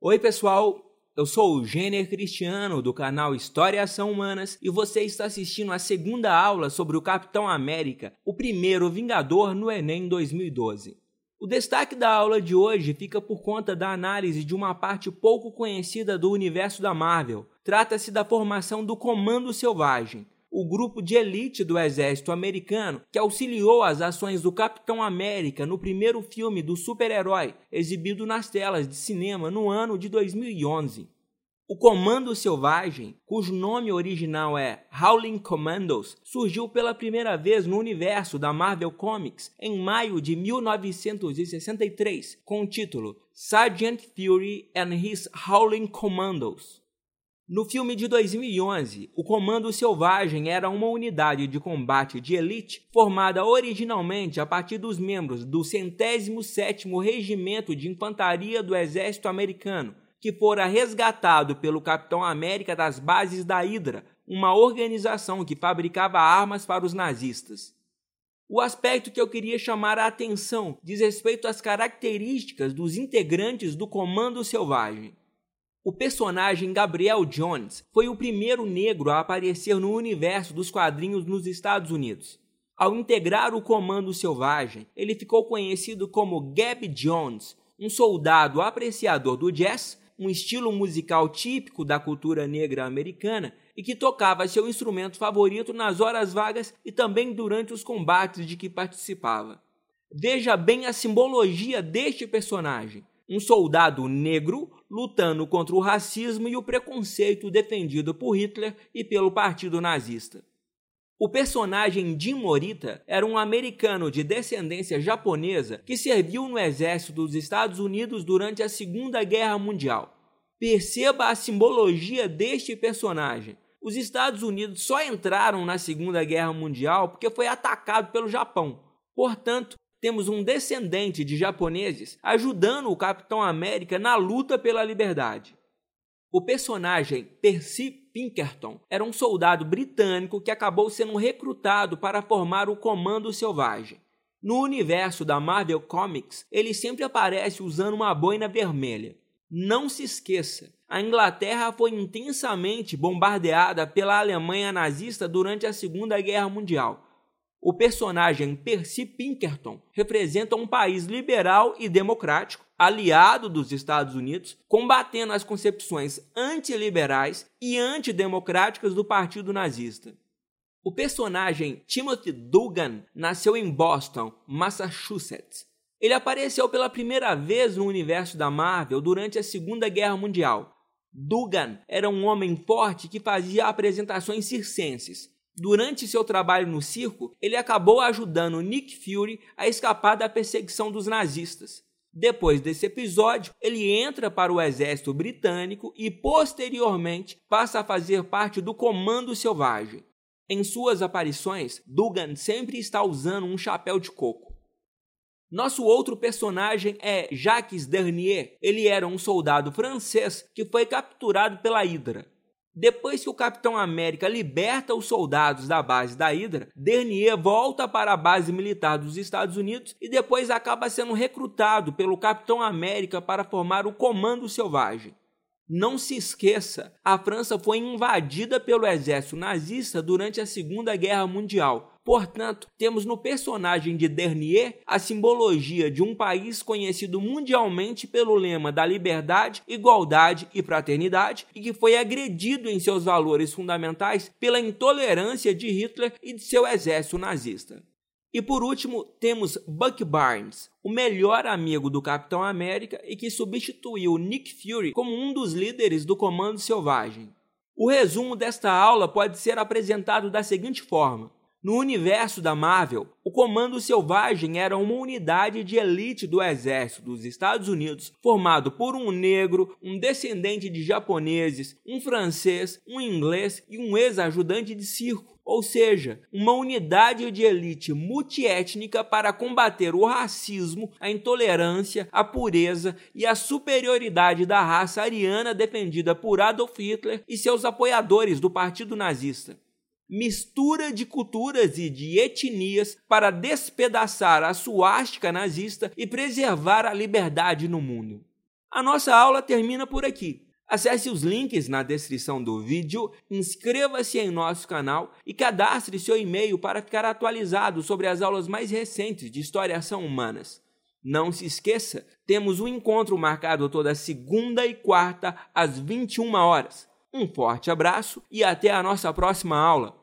Oi, pessoal. Eu sou o Gêner Cristiano do canal História e Ação Humanas e você está assistindo a segunda aula sobre o Capitão América, o primeiro Vingador no Enem 2012. O destaque da aula de hoje fica por conta da análise de uma parte pouco conhecida do universo da Marvel. Trata-se da formação do Comando Selvagem, o grupo de elite do exército americano que auxiliou as ações do Capitão América no primeiro filme do super-herói, exibido nas telas de cinema no ano de 2011. O Comando Selvagem, cujo nome original é Howling Commandos, surgiu pela primeira vez no universo da Marvel Comics em maio de 1963, com o título Sergeant Fury and His Howling Commandos. No filme de 2011, o Comando Selvagem era uma unidade de combate de elite formada originalmente a partir dos membros do 107º Regimento de Infantaria do Exército Americano, que fora resgatado pelo Capitão América das bases da Hydra, uma organização que fabricava armas para os nazistas. O aspecto que eu queria chamar a atenção diz respeito às características dos integrantes do Comando Selvagem. O personagem Gabriel Jones foi o primeiro negro a aparecer no universo dos quadrinhos nos Estados Unidos. Ao integrar o Comando Selvagem, ele ficou conhecido como Gab Jones, um soldado apreciador do jazz, um estilo musical típico da cultura negra americana e que tocava seu instrumento favorito nas horas vagas e também durante os combates de que participava. Veja bem a simbologia deste personagem um soldado negro lutando contra o racismo e o preconceito defendido por Hitler e pelo Partido Nazista. O personagem Jim Morita era um americano de descendência japonesa que serviu no exército dos Estados Unidos durante a Segunda Guerra Mundial. Perceba a simbologia deste personagem. Os Estados Unidos só entraram na Segunda Guerra Mundial porque foi atacado pelo Japão. Portanto, temos um descendente de japoneses ajudando o Capitão América na luta pela liberdade. O personagem Percy Pinkerton era um soldado britânico que acabou sendo recrutado para formar o Comando Selvagem. No universo da Marvel Comics, ele sempre aparece usando uma boina vermelha. Não se esqueça, a Inglaterra foi intensamente bombardeada pela Alemanha nazista durante a Segunda Guerra Mundial o personagem Percy Pinkerton representa um país liberal e democrático, aliado dos Estados Unidos, combatendo as concepções antiliberais e antidemocráticas do Partido Nazista. O personagem Timothy Dugan nasceu em Boston, Massachusetts. Ele apareceu pela primeira vez no universo da Marvel durante a Segunda Guerra Mundial. Dugan era um homem forte que fazia apresentações circenses, Durante seu trabalho no circo, ele acabou ajudando Nick Fury a escapar da perseguição dos nazistas. Depois desse episódio, ele entra para o exército britânico e, posteriormente, passa a fazer parte do Comando Selvagem. Em suas aparições, Dugan sempre está usando um chapéu de coco. Nosso outro personagem é Jacques Dernier. Ele era um soldado francês que foi capturado pela Hydra. Depois que o Capitão América liberta os soldados da base da Hydra, Dernier volta para a base militar dos Estados Unidos e depois acaba sendo recrutado pelo Capitão América para formar o Comando Selvagem. Não se esqueça, a França foi invadida pelo exército nazista durante a Segunda Guerra Mundial. Portanto, temos no personagem de Dernier a simbologia de um país conhecido mundialmente pelo lema da liberdade, igualdade e fraternidade e que foi agredido em seus valores fundamentais pela intolerância de Hitler e de seu exército nazista. E por último, temos Buck Barnes, o melhor amigo do Capitão América e que substituiu Nick Fury como um dos líderes do Comando Selvagem. O resumo desta aula pode ser apresentado da seguinte forma: no universo da Marvel, o Comando Selvagem era uma unidade de elite do exército dos Estados Unidos, formado por um negro, um descendente de japoneses, um francês, um inglês e um ex-ajudante de circo ou seja, uma unidade de elite multiétnica para combater o racismo, a intolerância, a pureza e a superioridade da raça ariana defendida por Adolf Hitler e seus apoiadores do Partido Nazista. Mistura de culturas e de etnias para despedaçar a suástica nazista e preservar a liberdade no mundo. A nossa aula termina por aqui. Acesse os links na descrição do vídeo, inscreva-se em nosso canal e cadastre seu e-mail para ficar atualizado sobre as aulas mais recentes de História Ação Humanas. Não se esqueça, temos um encontro marcado toda segunda e quarta às 21 horas. Um forte abraço e até a nossa próxima aula.